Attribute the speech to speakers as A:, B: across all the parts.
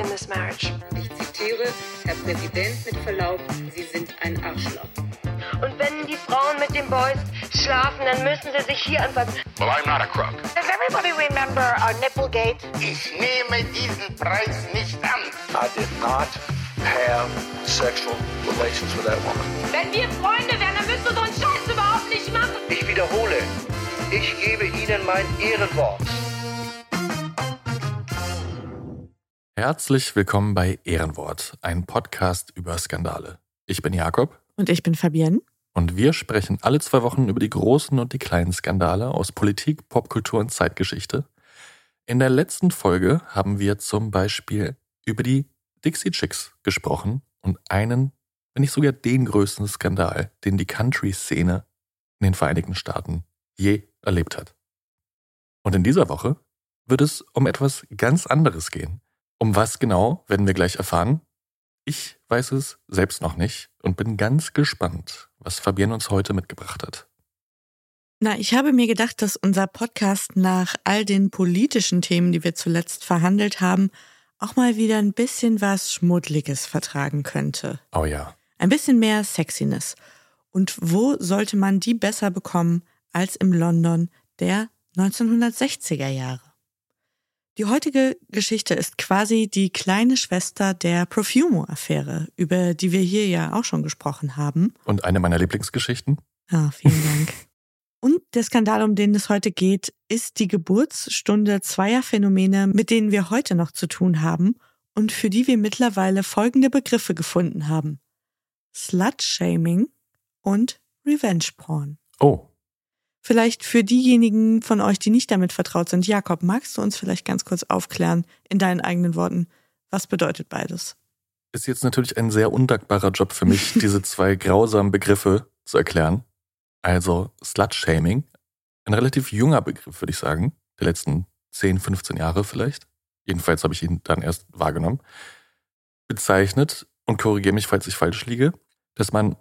A: in this marriage.
B: Ich zitiere, Herr Präsident, mit Verlaub, Sie sind ein Arschloch.
C: Und wenn die Frauen mit den Boys schlafen, dann müssen sie sich hier anfassen.
D: Well, I'm not a crook.
C: Does everybody remember our Nipplegate?
D: Ich nehme diesen Preis nicht an.
E: I did not have sexual relations with that woman.
C: Wenn wir Freunde wären, dann müsstest du so einen Scheiß überhaupt nicht machen.
E: Ich wiederhole, ich gebe Ihnen mein Ehrenwort.
F: Herzlich willkommen bei Ehrenwort, ein Podcast über Skandale. Ich bin Jakob
G: Und ich bin Fabienne.
F: und wir sprechen alle zwei Wochen über die großen und die kleinen Skandale aus Politik, Popkultur und Zeitgeschichte. In der letzten Folge haben wir zum Beispiel über die Dixie Chicks gesprochen und einen, wenn nicht sogar den größten Skandal, den die Country-Szene in den Vereinigten Staaten je erlebt hat. Und in dieser Woche wird es um etwas ganz anderes gehen. Um was genau, werden wir gleich erfahren. Ich weiß es selbst noch nicht und bin ganz gespannt, was Fabienne uns heute mitgebracht hat.
G: Na, ich habe mir gedacht, dass unser Podcast nach all den politischen Themen, die wir zuletzt verhandelt haben, auch mal wieder ein bisschen was Schmuddliges vertragen könnte.
F: Oh ja.
G: Ein bisschen mehr Sexiness. Und wo sollte man die besser bekommen als im London der 1960er Jahre? Die heutige Geschichte ist quasi die kleine Schwester der Profumo-Affäre, über die wir hier ja auch schon gesprochen haben.
F: Und eine meiner Lieblingsgeschichten?
G: Ah, vielen Dank. Und der Skandal, um den es heute geht, ist die Geburtsstunde zweier Phänomene, mit denen wir heute noch zu tun haben und für die wir mittlerweile folgende Begriffe gefunden haben. Slut-Shaming und Revenge-Porn.
F: Oh,
G: Vielleicht für diejenigen von euch, die nicht damit vertraut sind. Jakob, magst du uns vielleicht ganz kurz aufklären, in deinen eigenen Worten, was bedeutet beides?
F: ist jetzt natürlich ein sehr undankbarer Job für mich, diese zwei grausamen Begriffe zu erklären. Also Slut-Shaming, ein relativ junger Begriff, würde ich sagen, der letzten 10, 15 Jahre vielleicht. Jedenfalls habe ich ihn dann erst wahrgenommen. Bezeichnet, und korrigiere mich, falls ich falsch liege, dass man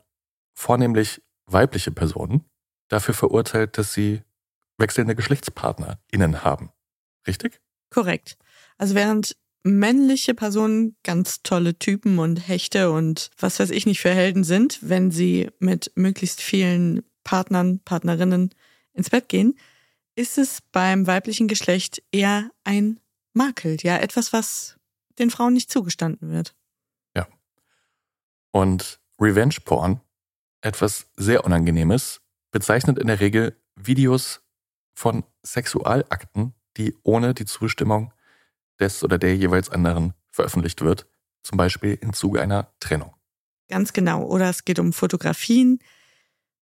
F: vornehmlich weibliche Personen dafür verurteilt, dass sie wechselnde GeschlechtspartnerInnen haben. Richtig?
G: Korrekt. Also während männliche Personen ganz tolle Typen und Hechte und was weiß ich nicht für Helden sind, wenn sie mit möglichst vielen Partnern, Partnerinnen ins Bett gehen, ist es beim weiblichen Geschlecht eher ein Makel, ja, etwas, was den Frauen nicht zugestanden wird.
F: Und Revenge Porn, etwas sehr Unangenehmes, bezeichnet in der Regel Videos von Sexualakten, die ohne die Zustimmung des oder der jeweils anderen veröffentlicht wird, zum Beispiel im Zuge einer Trennung.
G: Ganz genau. Oder es geht um Fotografien.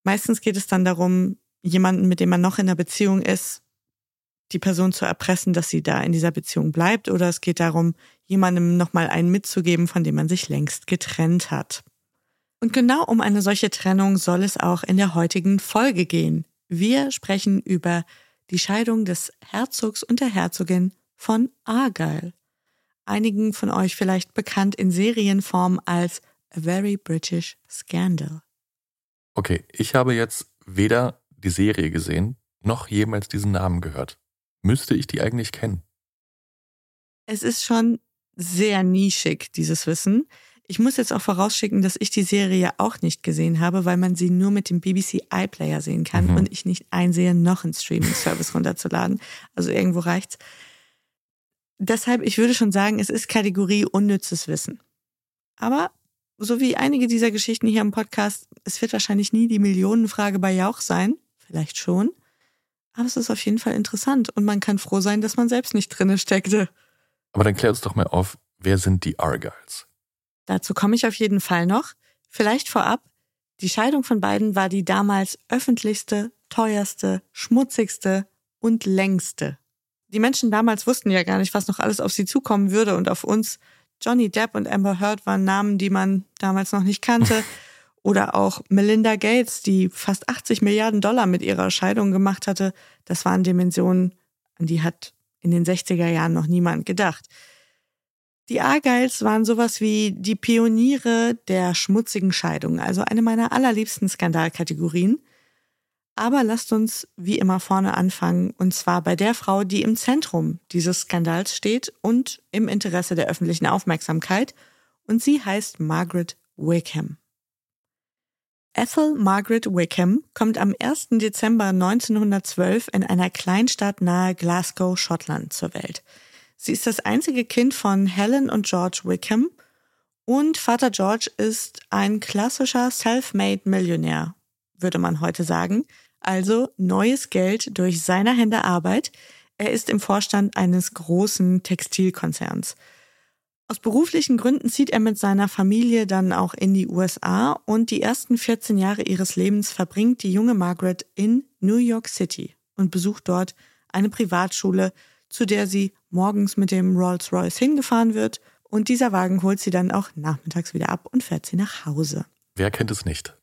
G: Meistens geht es dann darum, jemanden, mit dem man noch in einer Beziehung ist, die Person zu erpressen, dass sie da in dieser Beziehung bleibt. Oder es geht darum, jemandem nochmal einen mitzugeben, von dem man sich längst getrennt hat. Und genau um eine solche Trennung soll es auch in der heutigen Folge gehen. Wir sprechen über die Scheidung des Herzogs und der Herzogin von Argyle. Einigen von euch vielleicht bekannt in Serienform als A Very British Scandal.
F: Okay, ich habe jetzt weder die Serie gesehen, noch jemals diesen Namen gehört. Müsste ich die eigentlich kennen?
G: Es ist schon sehr nischig, dieses Wissen. Ich muss jetzt auch vorausschicken, dass ich die Serie auch nicht gesehen habe, weil man sie nur mit dem BBC iPlayer sehen kann
F: Mhm.
G: und ich nicht einsehe, noch einen Streaming-Service runterzuladen. Also irgendwo reicht's. Deshalb, ich würde schon sagen, es ist Kategorie unnützes Wissen. Aber so wie einige dieser Geschichten hier im Podcast, es wird wahrscheinlich nie die Millionenfrage bei Jauch sein. Vielleicht schon. Aber es ist auf jeden Fall interessant und man kann froh sein, dass man selbst nicht drinne steckte.
F: Aber dann klär uns doch mal auf, wer sind die Argyles?
G: Dazu komme ich auf jeden Fall noch. Vielleicht vorab, die Scheidung von beiden war die damals öffentlichste teuerste, schmutzigste und längste. Die Menschen damals wussten ja gar nicht, was noch alles auf sie zukommen würde und auf uns. Johnny Depp und Amber Heard waren Namen, die man damals noch nicht kannte. Oder auch Melinda Gates, die fast 80 Milliarden Dollar mit ihrer Scheidung gemacht hatte. Das waren Dimensionen, an die hat in den 60er Jahren noch niemand gedacht. Die Argyles waren sowas wie die Pioniere der schmutzigen Scheidung, also eine meiner allerliebsten Skandalkategorien. Aber lasst uns wie immer vorne anfangen, und zwar bei der Frau, die im Zentrum dieses Skandals steht und im Interesse der öffentlichen Aufmerksamkeit, und sie heißt Margaret Wickham. Ethel Margaret Wickham kommt am 1. Dezember 1912 in einer Kleinstadt nahe Glasgow, Schottland zur Welt. Sie ist das einzige Kind von Helen und George Wickham und Vater George ist ein klassischer Self-Made-Millionär, würde man heute sagen. Also neues Geld durch seine Hände Arbeit. Er ist im Vorstand eines großen Textilkonzerns. Aus beruflichen Gründen zieht er mit seiner Familie dann auch in die USA und die ersten 14 Jahre ihres Lebens verbringt die junge Margaret in New York City und besucht dort eine Privatschule, zu der sie morgens mit dem Rolls-Royce hingefahren wird und dieser Wagen holt sie dann auch nachmittags wieder ab und fährt sie nach Hause.
F: Wer kennt es nicht?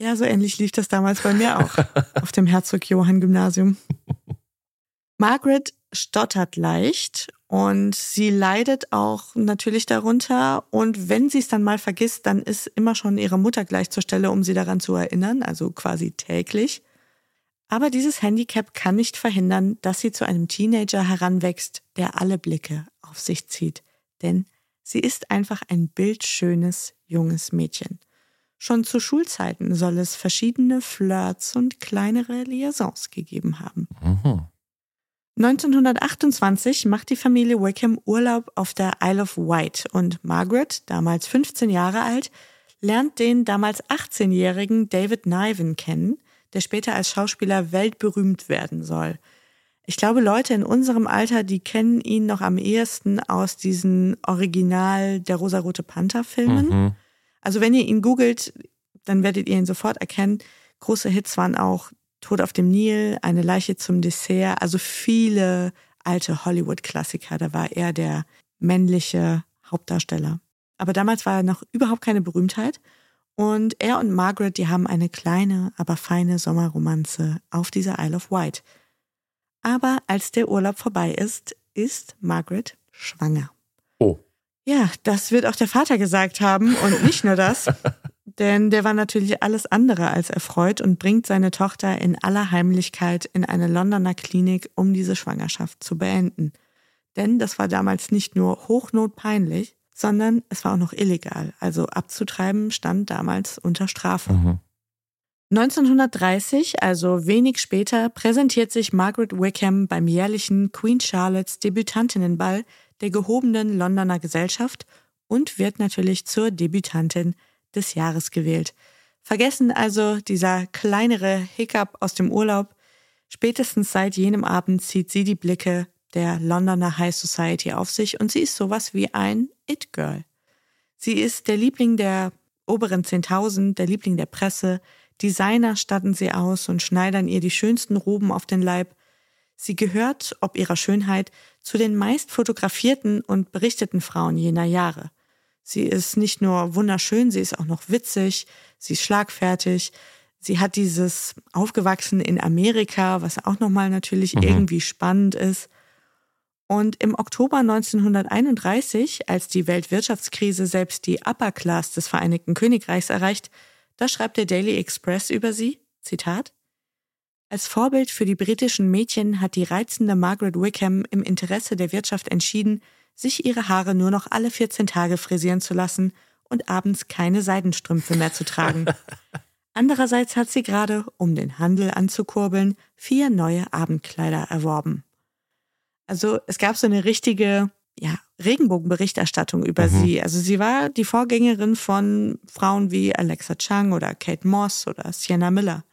G: Ja, so ähnlich lief das damals bei mir auch auf dem Herzog Johann Gymnasium. Margaret stottert leicht und sie leidet auch natürlich darunter. Und wenn sie es dann mal vergisst, dann ist immer schon ihre Mutter gleich zur Stelle, um sie daran zu erinnern, also quasi täglich. Aber dieses Handicap kann nicht verhindern, dass sie zu einem Teenager heranwächst, der alle Blicke auf sich zieht. Denn sie ist einfach ein bildschönes junges Mädchen. Schon zu Schulzeiten soll es verschiedene Flirts und kleinere Liaisons gegeben haben. Mhm. 1928 macht die Familie Wickham Urlaub auf der Isle of Wight und Margaret, damals 15 Jahre alt, lernt den damals 18-jährigen David Niven kennen, der später als Schauspieler weltberühmt werden soll. Ich glaube, Leute in unserem Alter, die kennen ihn noch am ehesten aus diesen Original der Rosarote Panther Filmen. Mhm. Also wenn ihr ihn googelt, dann werdet ihr ihn sofort erkennen. Große Hits waren auch Tod auf dem Nil, Eine Leiche zum Dessert, also viele alte Hollywood-Klassiker. Da war er der männliche Hauptdarsteller. Aber damals war er noch überhaupt keine Berühmtheit. Und er und Margaret, die haben eine kleine, aber feine Sommerromanze auf dieser Isle of Wight. Aber als der Urlaub vorbei ist, ist Margaret schwanger.
F: Oh.
G: Ja, das wird auch der Vater gesagt haben und nicht nur das. denn der war natürlich alles andere als erfreut und bringt seine Tochter in aller Heimlichkeit in eine Londoner Klinik, um diese Schwangerschaft zu beenden. Denn das war damals nicht nur hochnotpeinlich, sondern es war auch noch illegal. Also abzutreiben stand damals unter Strafe. Mhm. 1930, also wenig später, präsentiert sich Margaret Wickham beim jährlichen Queen Charlottes Debütantinnenball der gehobenen Londoner Gesellschaft und wird natürlich zur Debütantin des Jahres gewählt. Vergessen also dieser kleinere Hiccup aus dem Urlaub. Spätestens seit jenem Abend zieht sie die Blicke der Londoner High Society auf sich und sie ist sowas wie ein It-Girl. Sie ist der Liebling der oberen 10.000, der Liebling der Presse. Designer statten sie aus und schneidern ihr die schönsten Roben auf den Leib. Sie gehört, ob ihrer Schönheit, zu den meist fotografierten und berichteten Frauen jener Jahre. Sie ist nicht nur wunderschön, sie ist auch noch witzig, sie ist schlagfertig. Sie hat dieses Aufgewachsen in Amerika, was auch nochmal natürlich mhm. irgendwie spannend ist. Und im Oktober 1931, als die Weltwirtschaftskrise selbst die Upper Class des Vereinigten Königreichs erreicht, da schreibt der Daily Express über sie, Zitat, als Vorbild für die britischen Mädchen hat die reizende Margaret Wickham im Interesse der Wirtschaft entschieden, sich ihre Haare nur noch alle 14 Tage frisieren zu lassen und abends keine Seidenstrümpfe mehr zu tragen. Andererseits hat sie gerade, um den Handel anzukurbeln, vier neue Abendkleider erworben. Also es gab so eine richtige ja, Regenbogenberichterstattung über mhm. sie. Also sie war die Vorgängerin von Frauen wie Alexa Chung oder Kate Moss oder Sienna Miller.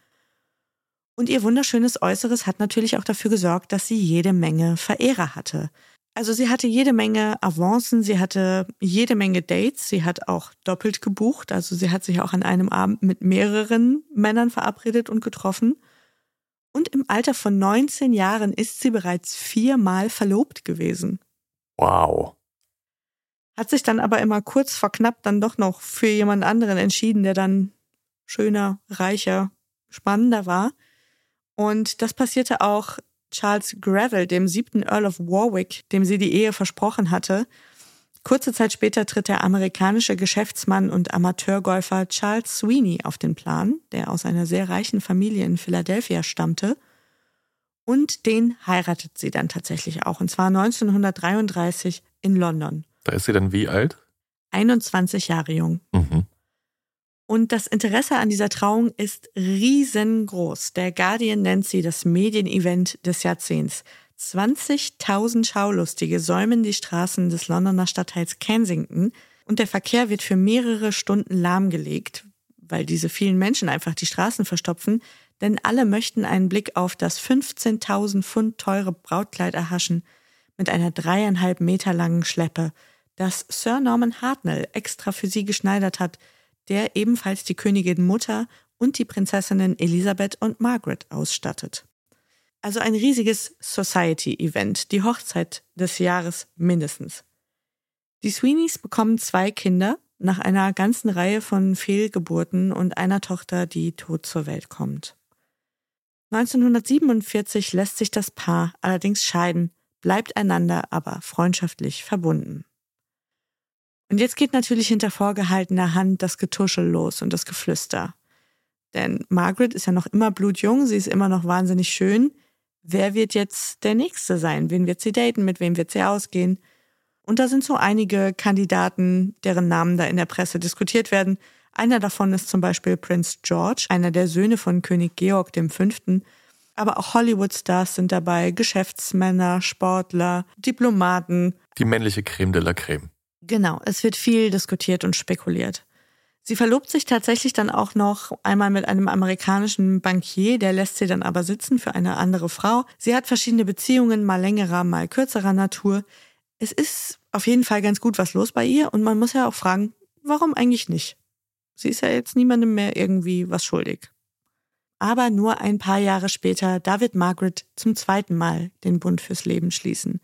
G: Und ihr wunderschönes Äußeres hat natürlich auch dafür gesorgt, dass sie jede Menge Verehrer hatte. Also sie hatte jede Menge Avancen, sie hatte jede Menge Dates, sie hat auch doppelt gebucht, also sie hat sich auch an einem Abend mit mehreren Männern verabredet und getroffen. Und im Alter von 19 Jahren ist sie bereits viermal verlobt gewesen.
F: Wow.
G: Hat sich dann aber immer kurz vor knapp dann doch noch für jemand anderen entschieden, der dann schöner, reicher, spannender war. Und das passierte auch Charles Gravel, dem siebten Earl of Warwick, dem sie die Ehe versprochen hatte. Kurze Zeit später tritt der amerikanische Geschäftsmann und Amateurgolfer Charles Sweeney auf den Plan, der aus einer sehr reichen Familie in Philadelphia stammte. Und den heiratet sie dann tatsächlich auch, und zwar 1933 in London.
F: Da ist sie dann wie alt?
G: 21 Jahre jung.
F: Mhm.
G: Und das Interesse an dieser Trauung ist riesengroß. Der Guardian nennt sie das Medienevent des Jahrzehnts. 20.000 Schaulustige säumen die Straßen des Londoner Stadtteils Kensington und der Verkehr wird für mehrere Stunden lahmgelegt, weil diese vielen Menschen einfach die Straßen verstopfen, denn alle möchten einen Blick auf das 15.000 Pfund teure Brautkleid erhaschen mit einer dreieinhalb Meter langen Schleppe, das Sir Norman Hartnell extra für sie geschneidert hat – der ebenfalls die Königin Mutter und die Prinzessinnen Elisabeth und Margaret ausstattet. Also ein riesiges Society-Event, die Hochzeit des Jahres mindestens. Die Sweeneys bekommen zwei Kinder nach einer ganzen Reihe von Fehlgeburten und einer Tochter, die tot zur Welt kommt. 1947 lässt sich das Paar allerdings scheiden, bleibt einander aber freundschaftlich verbunden. Und jetzt geht natürlich hinter vorgehaltener Hand das Getuschel los und das Geflüster. Denn Margaret ist ja noch immer blutjung, sie ist immer noch wahnsinnig schön. Wer wird jetzt der Nächste sein? Wen wird sie daten? Mit wem wird sie ausgehen? Und da sind so einige Kandidaten, deren Namen da in der Presse diskutiert werden. Einer davon ist zum Beispiel Prince George, einer der Söhne von König Georg V. Aber auch Hollywood-Stars sind dabei, Geschäftsmänner, Sportler, Diplomaten.
F: Die männliche Creme de la Creme.
G: Genau, es wird viel diskutiert und spekuliert. Sie verlobt sich tatsächlich dann auch noch einmal mit einem amerikanischen Bankier, der lässt sie dann aber sitzen für eine andere Frau. Sie hat verschiedene Beziehungen, mal längerer, mal kürzerer Natur. Es ist auf jeden Fall ganz gut was los bei ihr und man muss ja auch fragen, warum eigentlich nicht? Sie ist ja jetzt niemandem mehr irgendwie was schuldig. Aber nur ein paar Jahre später, da wird Margaret zum zweiten Mal den Bund fürs Leben schließen.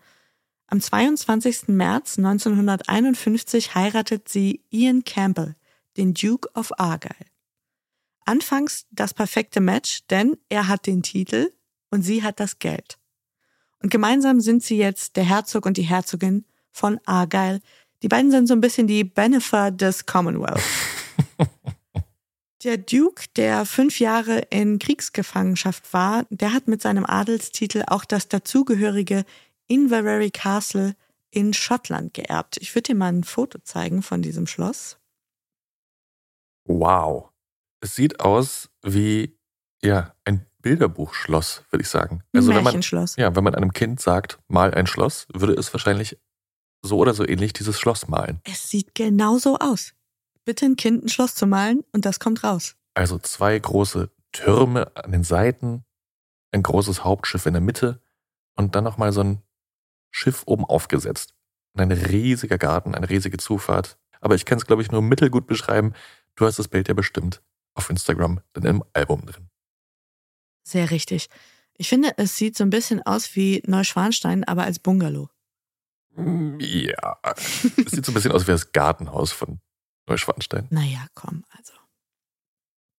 G: Am 22. März 1951 heiratet sie Ian Campbell, den Duke of Argyll. Anfangs das perfekte Match, denn er hat den Titel und sie hat das Geld. Und gemeinsam sind sie jetzt der Herzog und die Herzogin von Argyll. Die beiden sind so ein bisschen die Benefer des Commonwealth. Der Duke, der fünf Jahre in Kriegsgefangenschaft war, der hat mit seinem Adelstitel auch das dazugehörige Inverary Castle in Schottland geerbt. Ich würde dir mal ein Foto zeigen von diesem Schloss.
F: Wow. Es sieht aus wie ja, ein Bilderbuchschloss, würde ich sagen.
G: Also
F: wenn
G: man
F: ja, wenn man einem Kind sagt, mal ein Schloss, würde es wahrscheinlich so oder so ähnlich dieses Schloss malen.
G: Es sieht genau so aus. Bitte ein Kind ein Schloss zu malen und das kommt raus.
F: Also zwei große Türme an den Seiten, ein großes Hauptschiff in der Mitte und dann nochmal so ein Schiff oben aufgesetzt. Und ein riesiger Garten, eine riesige Zufahrt. Aber ich kann es, glaube ich, nur mittelgut beschreiben. Du hast das Bild ja bestimmt auf Instagram, dann im Album drin.
G: Sehr richtig. Ich finde, es sieht so ein bisschen aus wie Neuschwanstein, aber als Bungalow.
F: Mm, ja, es sieht so ein bisschen aus wie das Gartenhaus von Neuschwanstein.
G: Naja, komm, also.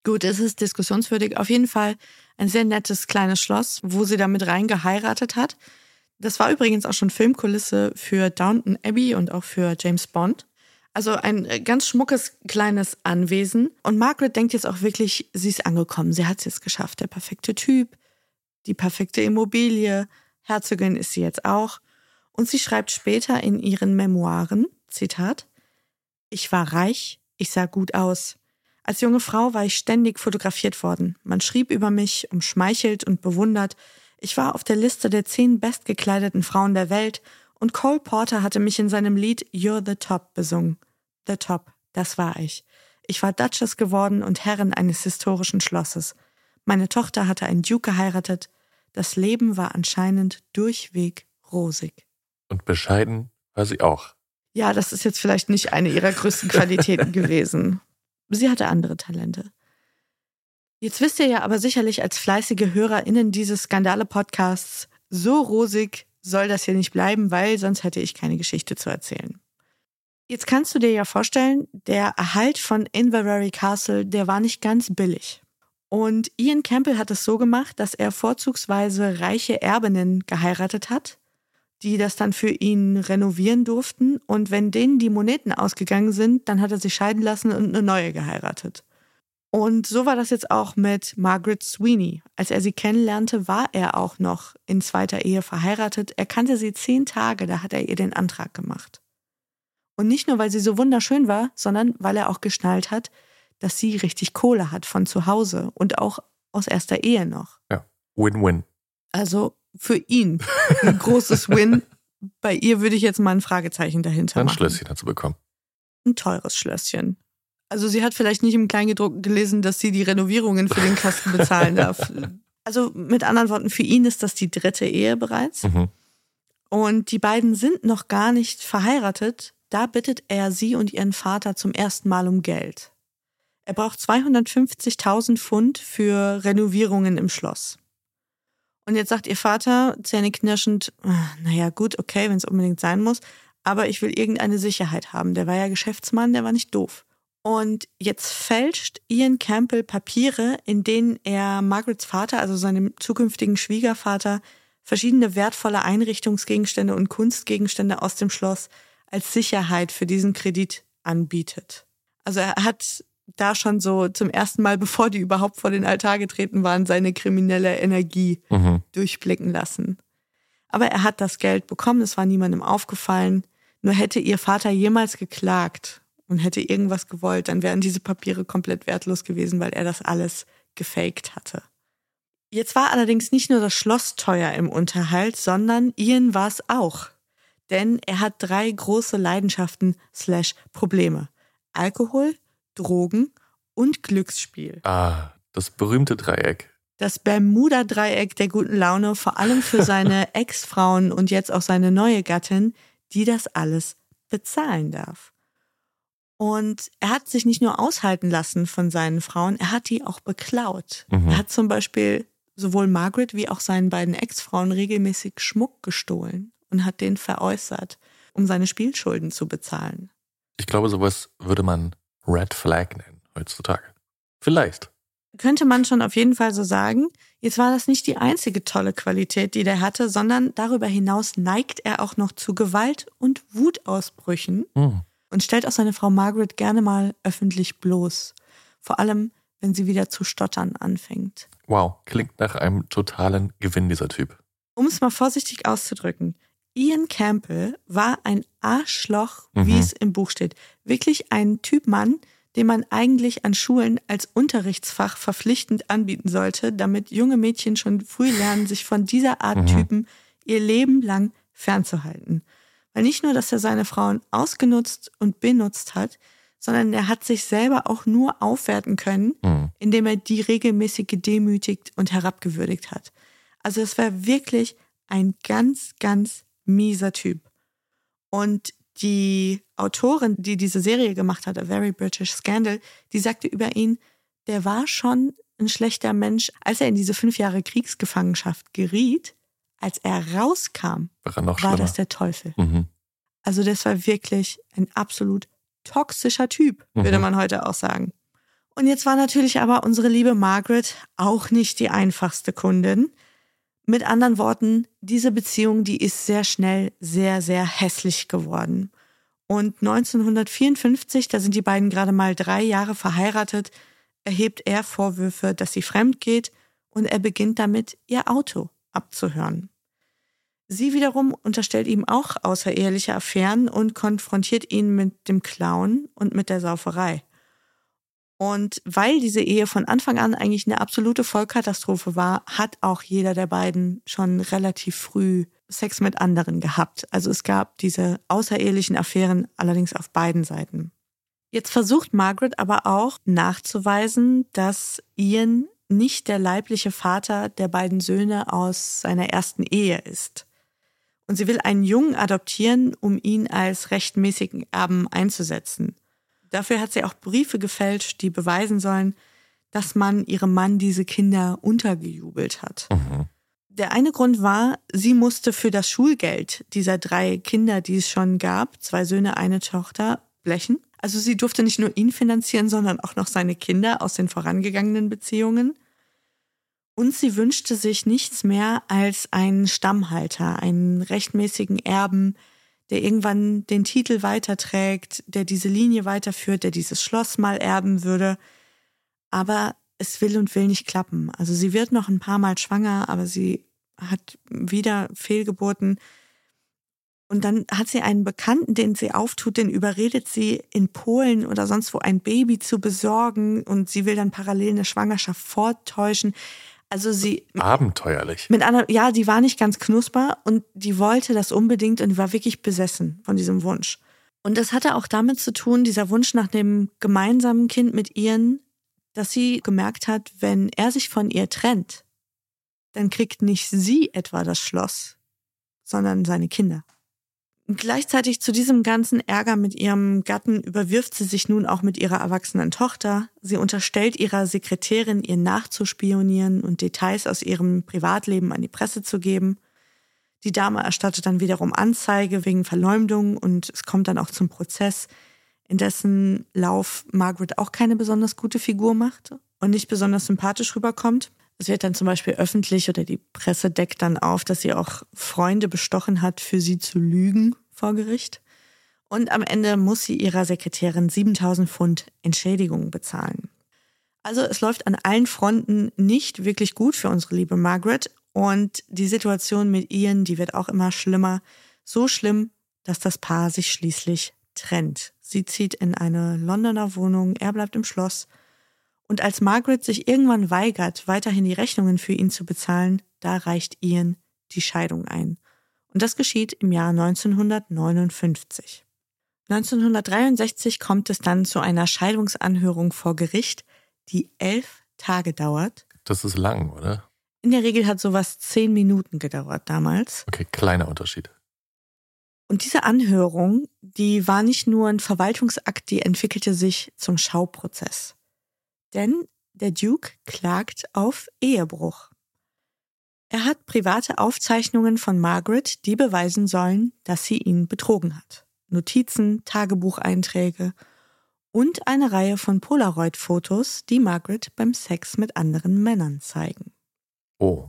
G: Gut, es ist diskussionswürdig. Auf jeden Fall ein sehr nettes kleines Schloss, wo sie damit rein geheiratet hat. Das war übrigens auch schon Filmkulisse für Downton Abbey und auch für James Bond. Also ein äh, ganz schmuckes kleines Anwesen. Und Margaret denkt jetzt auch wirklich, sie ist angekommen. Sie hat es jetzt geschafft. Der perfekte Typ, die perfekte Immobilie. Herzogin ist sie jetzt auch. Und sie schreibt später in ihren Memoiren, Zitat, ich war reich, ich sah gut aus. Als junge Frau war ich ständig fotografiert worden. Man schrieb über mich, umschmeichelt und bewundert. Ich war auf der Liste der zehn bestgekleideten Frauen der Welt und Cole Porter hatte mich in seinem Lied You're the Top besungen. The Top, das war ich. Ich war Duchess geworden und Herrin eines historischen Schlosses. Meine Tochter hatte einen Duke geheiratet. Das Leben war anscheinend durchweg rosig.
F: Und bescheiden war sie auch.
G: Ja, das ist jetzt vielleicht nicht eine ihrer größten Qualitäten gewesen. Sie hatte andere Talente. Jetzt wisst ihr ja aber sicherlich als fleißige HörerInnen dieses Skandale-Podcasts, so rosig soll das hier nicht bleiben, weil sonst hätte ich keine Geschichte zu erzählen. Jetzt kannst du dir ja vorstellen, der Erhalt von Inverary Castle, der war nicht ganz billig. Und Ian Campbell hat es so gemacht, dass er vorzugsweise reiche Erbinnen geheiratet hat, die das dann für ihn renovieren durften. Und wenn denen die Moneten ausgegangen sind, dann hat er sich scheiden lassen und eine neue geheiratet. Und so war das jetzt auch mit Margaret Sweeney. Als er sie kennenlernte, war er auch noch in zweiter Ehe verheiratet. Er kannte sie zehn Tage, da hat er ihr den Antrag gemacht. Und nicht nur, weil sie so wunderschön war, sondern weil er auch geschnallt hat, dass sie richtig Kohle hat von zu Hause und auch aus erster Ehe noch.
F: Ja, Win-Win.
G: Also für ihn ein großes Win. Bei ihr würde ich jetzt mal ein Fragezeichen dahinter
F: Ein
G: machen.
F: Schlösschen dazu bekommen.
G: Ein teures Schlösschen. Also sie hat vielleicht nicht im Kleingedruckten gelesen, dass sie die Renovierungen für den Kasten bezahlen darf. Also mit anderen Worten, für ihn ist das die dritte Ehe bereits.
F: Mhm.
G: Und die beiden sind noch gar nicht verheiratet. Da bittet er sie und ihren Vater zum ersten Mal um Geld. Er braucht 250.000 Pfund für Renovierungen im Schloss. Und jetzt sagt ihr Vater, zähneknirschend, "Ah, naja gut, okay, wenn es unbedingt sein muss, aber ich will irgendeine Sicherheit haben. Der war ja Geschäftsmann, der war nicht doof. Und jetzt fälscht Ian Campbell Papiere, in denen er Margarets Vater, also seinem zukünftigen Schwiegervater, verschiedene wertvolle Einrichtungsgegenstände und Kunstgegenstände aus dem Schloss als Sicherheit für diesen Kredit anbietet. Also er hat da schon so zum ersten Mal, bevor die überhaupt vor den Altar getreten waren, seine kriminelle Energie
F: Mhm.
G: durchblicken lassen. Aber er hat das Geld bekommen, es war niemandem aufgefallen. Nur hätte ihr Vater jemals geklagt und hätte irgendwas gewollt, dann wären diese Papiere komplett wertlos gewesen, weil er das alles gefaked hatte. Jetzt war allerdings nicht nur das Schloss teuer im Unterhalt, sondern Ian war es auch. Denn er hat drei große Leidenschaften slash Probleme. Alkohol, Drogen und Glücksspiel.
F: Ah, das berühmte Dreieck.
G: Das Bermuda-Dreieck der guten Laune, vor allem für seine Ex-Frauen und jetzt auch seine neue Gattin, die das alles bezahlen darf. Und er hat sich nicht nur aushalten lassen von seinen Frauen, er hat die auch beklaut.
F: Mhm.
G: Er hat zum Beispiel sowohl Margaret wie auch seinen beiden Ex-Frauen regelmäßig Schmuck gestohlen und hat den veräußert, um seine Spielschulden zu bezahlen.
F: Ich glaube, sowas würde man Red Flag nennen heutzutage. Vielleicht.
G: könnte man schon auf jeden Fall so sagen. Jetzt war das nicht die einzige tolle Qualität, die der hatte, sondern darüber hinaus neigt er auch noch zu Gewalt und Wutausbrüchen
F: Hm.
G: und stellt auch seine Frau Margaret gerne mal öffentlich bloß. Vor allem, wenn sie wieder zu stottern anfängt.
F: Wow, klingt nach einem totalen Gewinn, dieser Typ.
G: Um es mal vorsichtig auszudrücken. Ian Campbell war ein Arschloch, wie
F: Mhm.
G: es im Buch steht. Wirklich ein Typ Mann, den man eigentlich an Schulen als Unterrichtsfach verpflichtend anbieten sollte, damit junge Mädchen schon früh lernen, sich von dieser Art
F: Mhm.
G: Typen ihr Leben lang fernzuhalten. Weil nicht nur, dass er seine Frauen ausgenutzt und benutzt hat, sondern er hat sich selber auch nur aufwerten können,
F: Hm.
G: indem er die regelmäßig gedemütigt und herabgewürdigt hat. Also es war wirklich ein ganz, ganz mieser Typ. Und die Autorin, die diese Serie gemacht hat, A Very British Scandal, die sagte über ihn, der war schon ein schlechter Mensch, als er in diese fünf Jahre Kriegsgefangenschaft geriet. Als er rauskam,
F: War er
G: war das der Teufel.
F: Mhm.
G: Also das war wirklich ein absolut toxischer Typ, würde
F: Mhm.
G: man heute auch sagen. Und jetzt war natürlich aber unsere liebe Margaret auch nicht die einfachste Kundin. Mit anderen Worten, diese Beziehung, die ist sehr schnell sehr, sehr hässlich geworden. Und 1954, da sind die beiden gerade mal drei Jahre verheiratet, erhebt er Vorwürfe, dass sie fremd geht und er beginnt damit, ihr Auto abzuhören. Sie wiederum unterstellt ihm auch außereheliche Affären und konfrontiert ihn mit dem Clown und mit der Sauferei. Und weil diese Ehe von Anfang an eigentlich eine absolute Vollkatastrophe war, hat auch jeder der beiden schon relativ früh Sex mit anderen gehabt. Also es gab diese außerehelichen Affären allerdings auf beiden Seiten. Jetzt versucht Margaret aber auch nachzuweisen, dass Ian nicht der leibliche Vater der beiden Söhne aus seiner ersten Ehe ist. Und sie will einen Jungen adoptieren, um ihn als rechtmäßigen Erben einzusetzen. Dafür hat sie auch Briefe gefälscht, die beweisen sollen, dass man ihrem Mann diese Kinder untergejubelt hat.
F: Mhm.
G: Der eine Grund war, sie musste für das Schulgeld dieser drei Kinder, die es schon gab, zwei Söhne, eine Tochter, blechen. Also sie durfte nicht nur ihn finanzieren, sondern auch noch seine Kinder aus den vorangegangenen Beziehungen. Und sie wünschte sich nichts mehr als einen Stammhalter, einen rechtmäßigen Erben, der irgendwann den Titel weiterträgt, der diese Linie weiterführt, der dieses Schloss mal erben würde. Aber es will und will nicht klappen. Also sie wird noch ein paar Mal schwanger, aber sie hat wieder Fehlgeburten. Und dann hat sie einen Bekannten, den sie auftut, den überredet sie, in Polen oder sonst wo ein Baby zu besorgen und sie will dann parallel eine Schwangerschaft vortäuschen. Also sie.
F: Abenteuerlich.
G: Mit einer, ja, die war nicht ganz knusper und die wollte das unbedingt und war wirklich besessen von diesem Wunsch. Und das hatte auch damit zu tun, dieser Wunsch nach dem gemeinsamen Kind mit ihren, dass sie gemerkt hat, wenn er sich von ihr trennt, dann kriegt nicht sie etwa das Schloss, sondern seine Kinder. Gleichzeitig zu diesem ganzen Ärger mit ihrem Gatten überwirft sie sich nun auch mit ihrer erwachsenen Tochter. Sie unterstellt ihrer Sekretärin, ihr nachzuspionieren und Details aus ihrem Privatleben an die Presse zu geben. Die Dame erstattet dann wiederum Anzeige wegen Verleumdung und es kommt dann auch zum Prozess, in dessen Lauf Margaret auch keine besonders gute Figur macht und nicht besonders sympathisch rüberkommt. Es wird dann zum Beispiel öffentlich oder die Presse deckt dann auf, dass sie auch Freunde bestochen hat, für sie zu lügen vor Gericht. Und am Ende muss sie ihrer Sekretärin 7000 Pfund Entschädigung bezahlen. Also es läuft an allen Fronten nicht wirklich gut für unsere liebe Margaret. Und die Situation mit Ian, die wird auch immer schlimmer. So schlimm, dass das Paar sich schließlich trennt. Sie zieht in eine Londoner Wohnung, er bleibt im Schloss und als Margaret sich irgendwann weigert, weiterhin die Rechnungen für ihn zu bezahlen, da reicht Ian die Scheidung ein. Und das geschieht im Jahr 1959. 1963 kommt es dann zu einer Scheidungsanhörung vor Gericht, die elf Tage dauert.
F: Das ist lang, oder?
G: In der Regel hat sowas zehn Minuten gedauert damals.
F: Okay, kleiner Unterschied.
G: Und diese Anhörung, die war nicht nur ein Verwaltungsakt, die entwickelte sich zum Schauprozess. Denn der Duke klagt auf Ehebruch. Er hat private Aufzeichnungen von Margaret, die beweisen sollen, dass sie ihn betrogen hat. Notizen, Tagebucheinträge und eine Reihe von Polaroid-Fotos, die Margaret beim Sex mit anderen Männern zeigen.
F: Oh.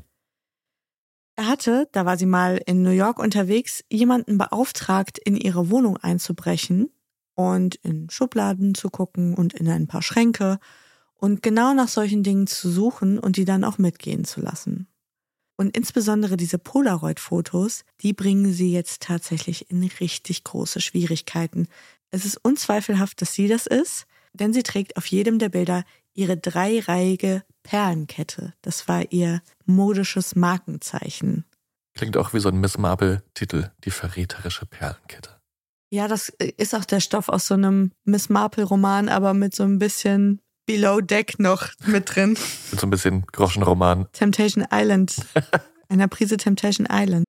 G: Er hatte, da war sie mal in New York unterwegs, jemanden beauftragt, in ihre Wohnung einzubrechen und in Schubladen zu gucken und in ein paar Schränke und genau nach solchen Dingen zu suchen und die dann auch mitgehen zu lassen. Und insbesondere diese Polaroid-Fotos, die bringen sie jetzt tatsächlich in richtig große Schwierigkeiten. Es ist unzweifelhaft, dass sie das ist, denn sie trägt auf jedem der Bilder ihre dreireihige Perlenkette. Das war ihr modisches Markenzeichen.
F: Klingt auch wie so ein Miss Marple-Titel, die verräterische Perlenkette.
G: Ja, das ist auch der Stoff aus so einem Miss Marple-Roman, aber mit so ein bisschen Below Deck noch mit drin.
F: Mit so ein bisschen Groschenroman.
G: Temptation Island. Einer Prise Temptation Island.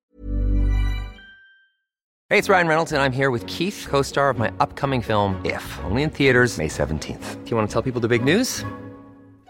H: Hey, it's Ryan Reynolds, and I'm here with Keith, co star of my upcoming film, If, only in theaters, May 17th. Do you want to tell people the big news?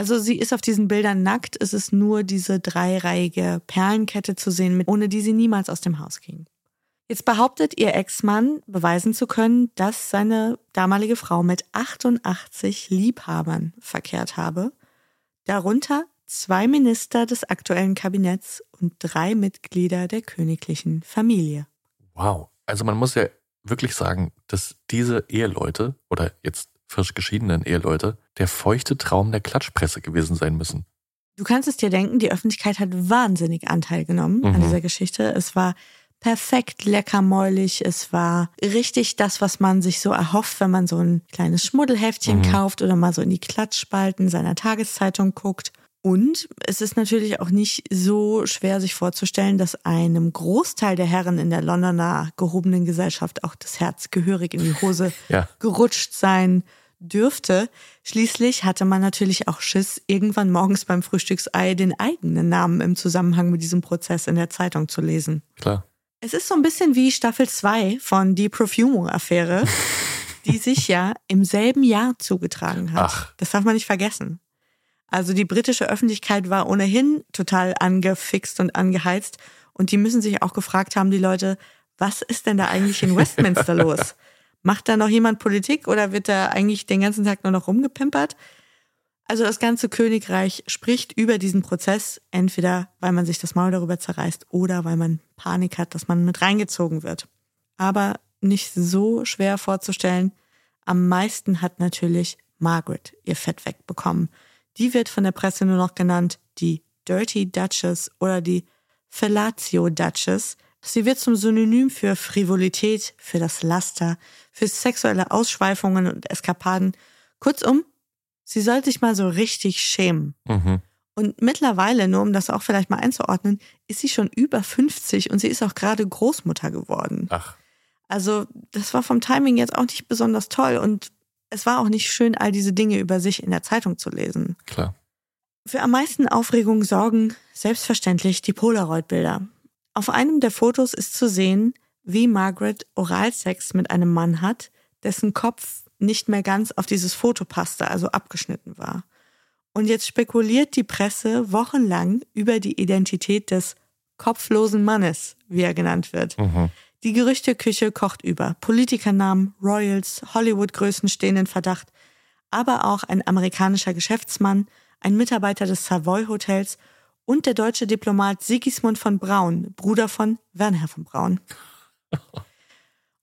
G: Also sie ist auf diesen Bildern nackt. Es ist nur diese dreireihige Perlenkette zu sehen, ohne die sie niemals aus dem Haus ging. Jetzt behauptet ihr Ex-Mann, beweisen zu können, dass seine damalige Frau mit 88 Liebhabern verkehrt habe, darunter zwei Minister des aktuellen Kabinetts und drei Mitglieder der königlichen Familie.
F: Wow. Also man muss ja wirklich sagen, dass diese Eheleute oder jetzt frisch geschiedenen Eheleute der feuchte Traum der Klatschpresse gewesen sein müssen.
G: Du kannst es dir denken, die Öffentlichkeit hat wahnsinnig Anteil genommen mhm. an dieser Geschichte. Es war perfekt leckermäulig. Es war richtig das, was man sich so erhofft, wenn man so ein kleines Schmuddelheftchen
F: Mhm.
G: kauft oder mal so in die Klatschspalten seiner Tageszeitung guckt. Und es ist natürlich auch nicht so schwer sich vorzustellen, dass einem Großteil der Herren in der Londoner gehobenen Gesellschaft auch das Herz gehörig in die Hose
F: Ja.
G: gerutscht sein dürfte. Schließlich hatte man natürlich auch Schiss, irgendwann morgens beim Frühstücksei den eigenen Namen im Zusammenhang mit diesem Prozess in der Zeitung zu lesen.
F: Klar.
G: Es ist so ein bisschen wie Staffel 2 von Die Profumo-Affäre, die sich ja im selben Jahr zugetragen hat.
F: Ach.
G: Das darf man nicht vergessen. Also die britische Öffentlichkeit war ohnehin total angefixt und angeheizt und die müssen sich auch gefragt haben, die Leute, was ist denn da eigentlich in Westminster los? Macht da noch jemand Politik oder wird da eigentlich den ganzen Tag nur noch rumgepimpert? Also das ganze Königreich spricht über diesen Prozess, entweder weil man sich das Maul darüber zerreißt oder weil man Panik hat, dass man mit reingezogen wird. Aber nicht so schwer vorzustellen. Am meisten hat natürlich Margaret ihr Fett wegbekommen. Die wird von der Presse nur noch genannt die Dirty Duchess oder die Fellatio Duchess. Sie wird zum Synonym für Frivolität, für das Laster, für sexuelle Ausschweifungen und Eskapaden. Kurzum, sie soll sich mal so richtig schämen.
F: Mhm.
G: Und mittlerweile, nur um das auch vielleicht mal einzuordnen, ist sie schon über 50 und sie ist auch gerade Großmutter geworden.
F: Ach,
G: Also das war vom Timing jetzt auch nicht besonders toll und es war auch nicht schön, all diese Dinge über sich in der Zeitung zu lesen.
F: klar.
G: Für am meisten Aufregung sorgen selbstverständlich die Polaroid-Bilder. Auf einem der Fotos ist zu sehen, wie Margaret Oralsex mit einem Mann hat, dessen Kopf nicht mehr ganz auf dieses Foto passte, also abgeschnitten war. Und jetzt spekuliert die Presse wochenlang über die Identität des kopflosen Mannes, wie er genannt wird.
F: Mhm.
G: Die Gerüchteküche kocht über. Politikernamen, Royals, Hollywood-Größen stehen in Verdacht, aber auch ein amerikanischer Geschäftsmann, ein Mitarbeiter des Savoy Hotels und der deutsche Diplomat Sigismund von Braun, Bruder von Werner von Braun.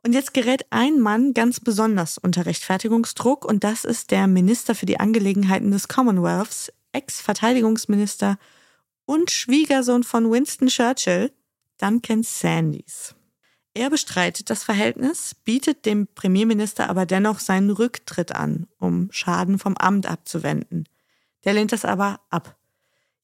G: Und jetzt gerät ein Mann ganz besonders unter Rechtfertigungsdruck und das ist der Minister für die Angelegenheiten des Commonwealths, Ex-Verteidigungsminister und Schwiegersohn von Winston Churchill, Duncan Sandys. Er bestreitet das Verhältnis, bietet dem Premierminister aber dennoch seinen Rücktritt an, um Schaden vom Amt abzuwenden. Der lehnt das aber ab.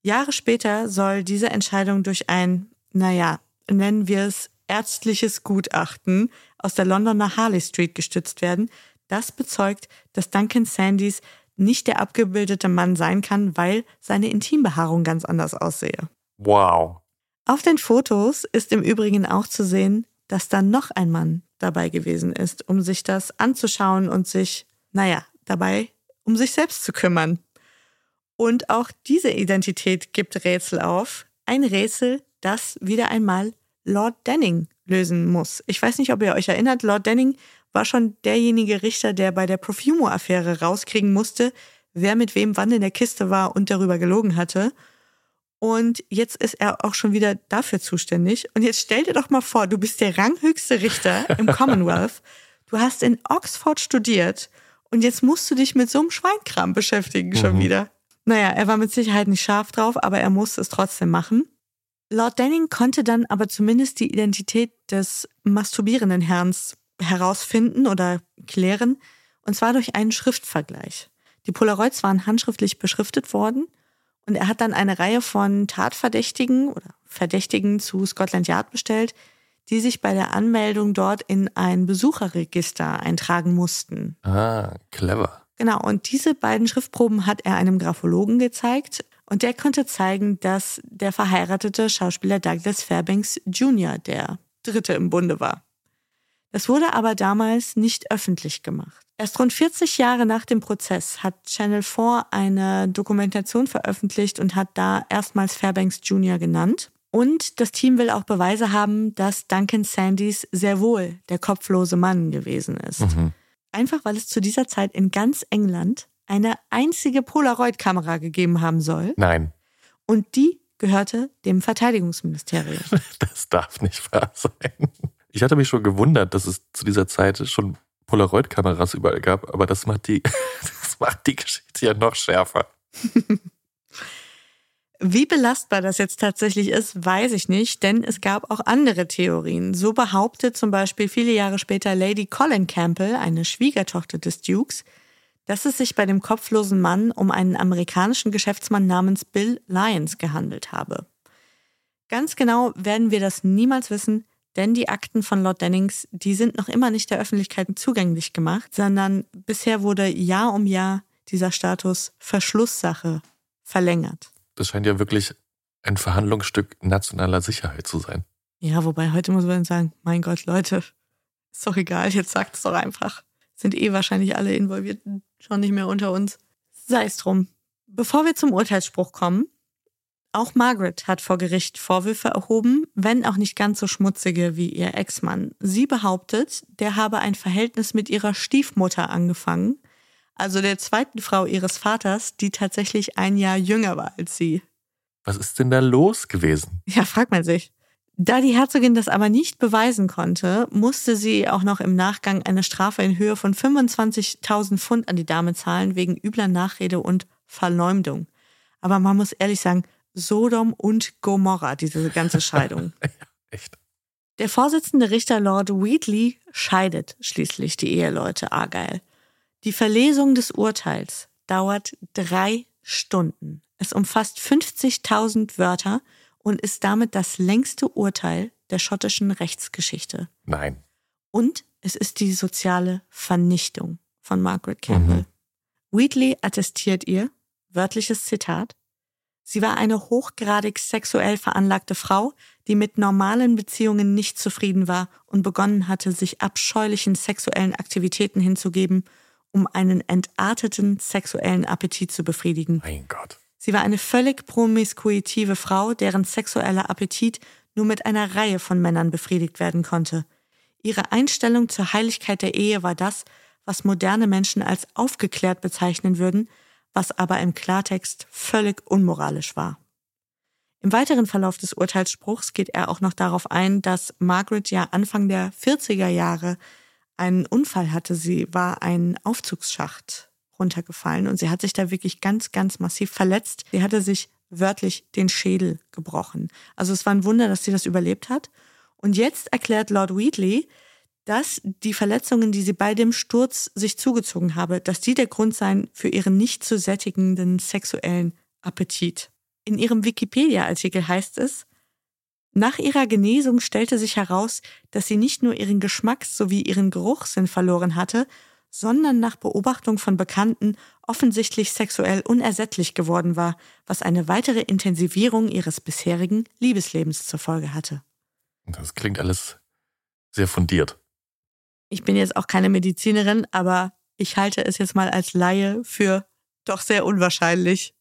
G: Jahre später soll diese Entscheidung durch ein, naja, nennen wir es ärztliches Gutachten aus der Londoner Harley Street gestützt werden. Das bezeugt, dass Duncan Sandys nicht der abgebildete Mann sein kann, weil seine Intimbehaarung ganz anders aussehe.
F: Wow.
G: Auf den Fotos ist im Übrigen auch zu sehen, dass da noch ein Mann dabei gewesen ist, um sich das anzuschauen und sich, naja, dabei um sich selbst zu kümmern. Und auch diese Identität gibt Rätsel auf. Ein Rätsel, das wieder einmal Lord Denning lösen muss. Ich weiß nicht, ob ihr euch erinnert, Lord Denning war schon derjenige Richter, der bei der Profumo-Affäre rauskriegen musste, wer mit wem wann in der Kiste war und darüber gelogen hatte. Und jetzt ist er auch schon wieder dafür zuständig. Und jetzt stell dir doch mal vor, du bist der ranghöchste Richter im Commonwealth. Du hast in Oxford studiert und jetzt musst du dich mit so einem Schweinkram beschäftigen schon
F: Mhm.
G: wieder. Naja, er war mit Sicherheit nicht scharf drauf, aber er musste es trotzdem machen. Lord Denning konnte dann aber zumindest die Identität des masturbierenden Herrns herausfinden oder klären, und zwar durch einen Schriftvergleich. Die Polaroids waren handschriftlich beschriftet worden und er hat dann eine Reihe von Tatverdächtigen oder Verdächtigen zu Scotland Yard bestellt, die sich bei der Anmeldung dort in ein Besucherregister eintragen mussten.
F: Ah, clever.
G: Genau, und diese beiden Schriftproben hat er einem Graphologen gezeigt und der konnte zeigen, dass der verheiratete Schauspieler Douglas Fairbanks Jr. der Dritte im Bunde war. Das wurde aber damals nicht öffentlich gemacht. Erst rund 40 Jahre nach dem Prozess hat Channel 4 eine Dokumentation veröffentlicht und hat da erstmals Fairbanks Jr. genannt. Und das Team will auch Beweise haben, dass Duncan Sandys sehr wohl der kopflose Mann gewesen ist.
F: Mhm.
G: Einfach weil es zu dieser Zeit in ganz England eine einzige Polaroid-Kamera gegeben haben soll.
F: Nein,
G: Und die gehörte dem Verteidigungsministerium.
F: das darf nicht wahr sein. Ich hatte mich schon gewundert, dass es zu dieser Zeit schon Polaroid-Kameras überall gab, aber das macht die, das macht die Geschichte ja noch schärfer.
G: Wie belastbar das jetzt tatsächlich ist, weiß ich nicht, denn es gab auch andere Theorien. So behauptet zum Beispiel viele Jahre später Lady Colin Campbell, eine Schwiegertochter des Dukes, dass es sich bei dem kopflosen Mann um einen amerikanischen Geschäftsmann namens Bill Lyons gehandelt habe. Ganz genau werden wir das niemals wissen, denn die Akten von Lord Dennings, die sind noch immer nicht der Öffentlichkeit zugänglich gemacht, sondern bisher wurde Jahr um Jahr dieser Status Verschlusssache verlängert.
F: Das scheint ja wirklich ein Verhandlungsstück nationaler Sicherheit zu sein.
G: Ja, wobei heute muss man sagen, mein Gott, Leute, ist doch egal, jetzt sagt es doch einfach. Sind eh wahrscheinlich alle Involvierten schon nicht mehr unter uns. Sei es drum. Bevor wir zum Urteilsspruch kommen, auch Margaret hat vor Gericht Vorwürfe erhoben, wenn auch nicht ganz so schmutzige wie ihr Ex-Mann. Sie behauptet, der habe ein Verhältnis mit ihrer Stiefmutter angefangen also der zweiten Frau ihres Vaters, die tatsächlich ein Jahr jünger war als sie.
F: Was ist denn da los gewesen?
G: Ja, fragt man sich. Da die Herzogin das aber nicht beweisen konnte, musste sie auch noch im Nachgang eine Strafe in Höhe von 25.000 Pfund an die Dame zahlen wegen übler Nachrede und Verleumdung. Aber man muss ehrlich sagen, Sodom und Gomorra, diese ganze Scheidung.
F: ja, echt.
G: Der Vorsitzende Richter Lord Wheatley scheidet schließlich die Eheleute Argyle. Die Verlesung des Urteils dauert drei Stunden. Es umfasst 50.000 Wörter und ist damit das längste Urteil der schottischen Rechtsgeschichte.
F: Nein.
G: Und es ist die soziale Vernichtung von Margaret Campbell. Mhm. Wheatley attestiert ihr, wörtliches Zitat, sie war eine hochgradig sexuell veranlagte Frau, die mit normalen Beziehungen nicht zufrieden war und begonnen hatte, sich abscheulichen sexuellen Aktivitäten hinzugeben um einen entarteten sexuellen Appetit zu befriedigen.
F: Mein Gott.
G: Sie war eine völlig promiskuitive Frau, deren sexueller Appetit nur mit einer Reihe von Männern befriedigt werden konnte. Ihre Einstellung zur Heiligkeit der Ehe war das, was moderne Menschen als aufgeklärt bezeichnen würden, was aber im Klartext völlig unmoralisch war. Im weiteren Verlauf des Urteilsspruchs geht er auch noch darauf ein, dass Margaret ja Anfang der 40er Jahre einen Unfall hatte. Sie war ein Aufzugsschacht runtergefallen und sie hat sich da wirklich ganz, ganz massiv verletzt. Sie hatte sich wörtlich den Schädel gebrochen. Also es war ein Wunder, dass sie das überlebt hat. Und jetzt erklärt Lord Wheatley, dass die Verletzungen, die sie bei dem Sturz sich zugezogen habe, dass die der Grund seien für ihren nicht zu sättigenden sexuellen Appetit. In ihrem Wikipedia-Artikel heißt es, nach ihrer Genesung stellte sich heraus, dass sie nicht nur ihren Geschmacks- sowie ihren Geruchssinn verloren hatte, sondern nach Beobachtung von Bekannten offensichtlich sexuell unersättlich geworden war, was eine weitere Intensivierung ihres bisherigen Liebeslebens zur Folge hatte.
F: Das klingt alles sehr fundiert.
G: Ich bin jetzt auch keine Medizinerin, aber ich halte es jetzt mal als Laie für doch sehr unwahrscheinlich.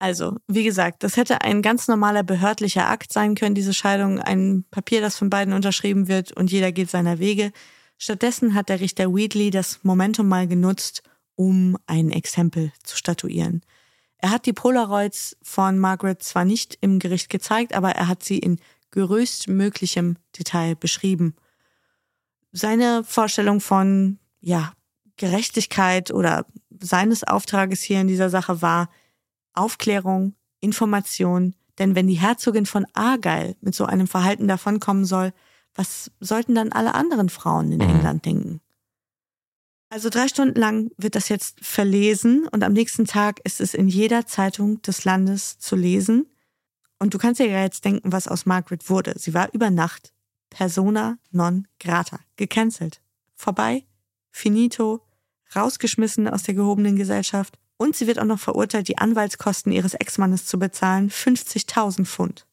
G: Also, wie gesagt, das hätte ein ganz normaler behördlicher Akt sein können, diese Scheidung, ein Papier, das von beiden unterschrieben wird und jeder geht seiner Wege. Stattdessen hat der Richter Wheatley das Momentum mal genutzt, um ein Exempel zu statuieren. Er hat die Polaroids von Margaret zwar nicht im Gericht gezeigt, aber er hat sie in größtmöglichem Detail beschrieben. Seine Vorstellung von, ja, Gerechtigkeit oder seines Auftrages hier in dieser Sache war, Aufklärung, Information, denn wenn die Herzogin von Argyle mit so einem Verhalten davonkommen soll, was sollten dann alle anderen Frauen in mhm. England denken? Also drei Stunden lang wird das jetzt verlesen und am nächsten Tag ist es in jeder Zeitung des Landes zu lesen. Und du kannst dir ja jetzt denken, was aus Margaret wurde. Sie war über Nacht persona non grata, gecancelt. Vorbei, finito, rausgeschmissen aus der gehobenen Gesellschaft. Und sie wird auch noch verurteilt, die Anwaltskosten ihres Ex-Mannes zu bezahlen, 50.000 Pfund.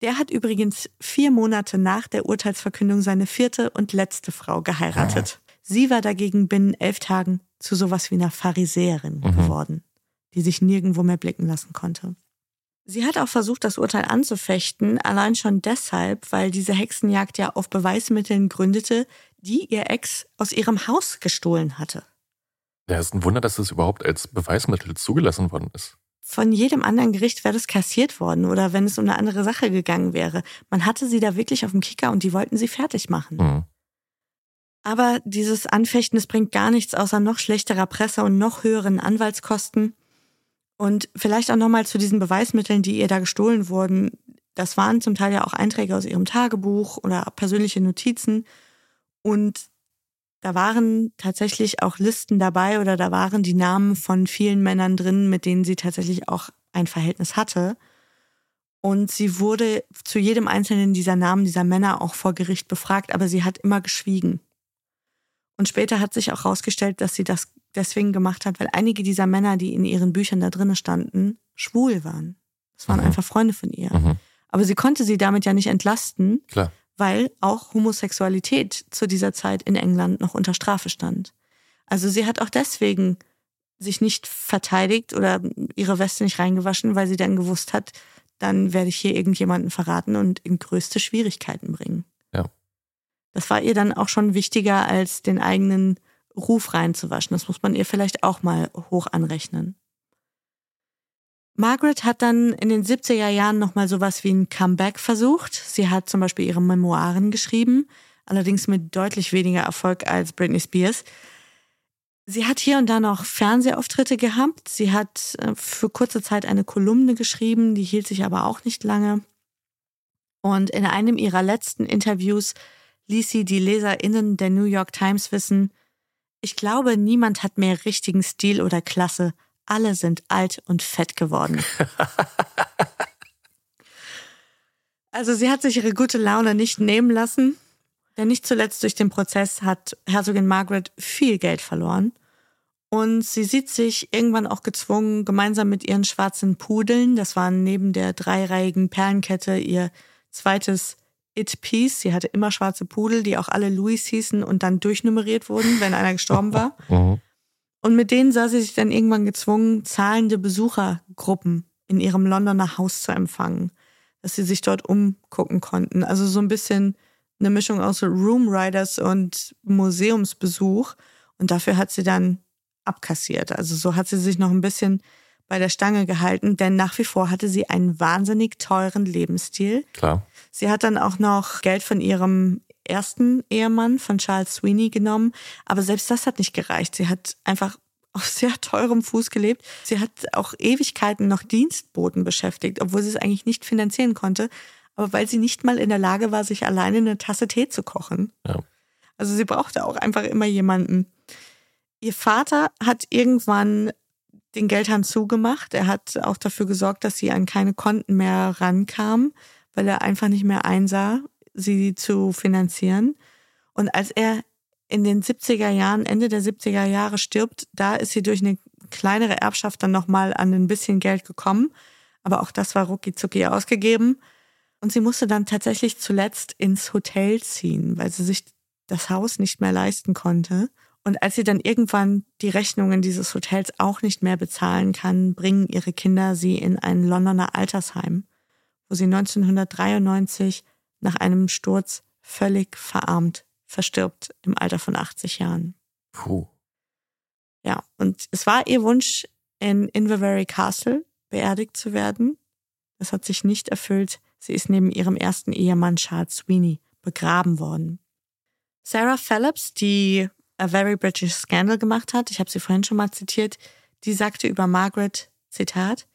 G: Der hat übrigens vier Monate nach der Urteilsverkündung seine vierte und letzte Frau geheiratet. Sie war dagegen binnen elf Tagen zu sowas wie einer Pharisäerin mhm. geworden, die sich nirgendwo mehr blicken lassen konnte. Sie hat auch versucht, das Urteil anzufechten, allein schon deshalb, weil diese Hexenjagd ja auf Beweismitteln gründete, die ihr Ex aus ihrem Haus gestohlen hatte.
F: Ja, es ist ein Wunder, dass das überhaupt als Beweismittel zugelassen worden ist.
G: Von jedem anderen Gericht wäre das kassiert worden oder wenn es um eine andere Sache gegangen wäre. Man hatte sie da wirklich auf dem Kicker und die wollten sie fertig machen. Mhm. Aber dieses Anfechten, das bringt gar nichts außer noch schlechterer Presse und noch höheren Anwaltskosten. Und vielleicht auch nochmal zu diesen Beweismitteln, die ihr da gestohlen wurden. Das waren zum Teil ja auch Einträge aus ihrem Tagebuch oder persönliche Notizen. Und da waren tatsächlich auch Listen dabei oder da waren die Namen von vielen Männern drin, mit denen sie tatsächlich auch ein Verhältnis hatte. Und sie wurde zu jedem einzelnen dieser Namen dieser Männer auch vor Gericht befragt, aber sie hat immer geschwiegen. Und später hat sich auch herausgestellt, dass sie das deswegen gemacht hat, weil einige dieser Männer, die in ihren Büchern da drinnen standen, schwul waren. Das waren mhm. einfach Freunde von ihr. Mhm. Aber sie konnte sie damit ja nicht entlasten,
F: Klar.
G: Weil auch Homosexualität zu dieser Zeit in England noch unter Strafe stand. Also sie hat auch deswegen sich nicht verteidigt oder ihre Weste nicht reingewaschen, weil sie dann gewusst hat, dann werde ich hier irgendjemanden verraten und in größte Schwierigkeiten bringen.
F: Ja.
G: Das war ihr dann auch schon wichtiger, als den eigenen Ruf reinzuwaschen. Das muss man ihr vielleicht auch mal hoch anrechnen. Margaret hat dann in den 70er Jahren nochmal sowas wie ein Comeback versucht. Sie hat zum Beispiel ihre Memoiren geschrieben, allerdings mit deutlich weniger Erfolg als Britney Spears. Sie hat hier und da noch Fernsehauftritte gehabt. Sie hat äh, für kurze Zeit eine Kolumne geschrieben, die hielt sich aber auch nicht lange. Und in einem ihrer letzten Interviews ließ sie die LeserInnen der New York Times wissen, ich glaube, niemand hat mehr richtigen Stil oder Klasse. Alle sind alt und fett geworden. also sie hat sich ihre gute Laune nicht nehmen lassen. Denn nicht zuletzt durch den Prozess hat Herzogin Margaret viel Geld verloren. Und sie sieht sich irgendwann auch gezwungen, gemeinsam mit ihren schwarzen Pudeln, das waren neben der dreireihigen Perlenkette ihr zweites It-Piece. Sie hatte immer schwarze Pudel, die auch alle Louis hießen und dann durchnummeriert wurden, wenn einer gestorben war. Mhm. Und mit denen sah sie sich dann irgendwann gezwungen, zahlende Besuchergruppen in ihrem Londoner Haus zu empfangen, dass sie sich dort umgucken konnten. Also so ein bisschen eine Mischung aus Room Riders und Museumsbesuch. Und dafür hat sie dann abkassiert. Also so hat sie sich noch ein bisschen bei der Stange gehalten, denn nach wie vor hatte sie einen wahnsinnig teuren Lebensstil.
F: Klar.
G: Sie hat dann auch noch Geld von ihrem ersten Ehemann, von Charles Sweeney, genommen. Aber selbst das hat nicht gereicht. Sie hat einfach auf sehr teurem Fuß gelebt. Sie hat auch Ewigkeiten noch Dienstboten beschäftigt, obwohl sie es eigentlich nicht finanzieren konnte aber weil sie nicht mal in der Lage war, sich alleine eine Tasse Tee zu kochen.
F: Ja.
G: Also sie brauchte auch einfach immer jemanden. Ihr Vater hat irgendwann den Geldhahn zugemacht. Er hat auch dafür gesorgt, dass sie an keine Konten mehr rankam, weil er einfach nicht mehr einsah, sie zu finanzieren. Und als er in den 70er Jahren, Ende der 70er Jahre stirbt, da ist sie durch eine kleinere Erbschaft dann nochmal an ein bisschen Geld gekommen. Aber auch das war rucki zucki ausgegeben. Und sie musste dann tatsächlich zuletzt ins Hotel ziehen, weil sie sich das Haus nicht mehr leisten konnte. Und als sie dann irgendwann die Rechnungen dieses Hotels auch nicht mehr bezahlen kann, bringen ihre Kinder sie in ein Londoner Altersheim, wo sie 1993 nach einem Sturz völlig verarmt verstirbt im Alter von 80 Jahren.
F: Puh.
G: Ja, und es war ihr Wunsch, in Inverary Castle beerdigt zu werden. Das hat sich nicht erfüllt. Sie ist neben ihrem ersten Ehemann Charles Sweeney begraben worden. Sarah Phillips, die A Very British Scandal gemacht hat, ich habe sie vorhin schon mal zitiert, die sagte über Margaret, Zitat,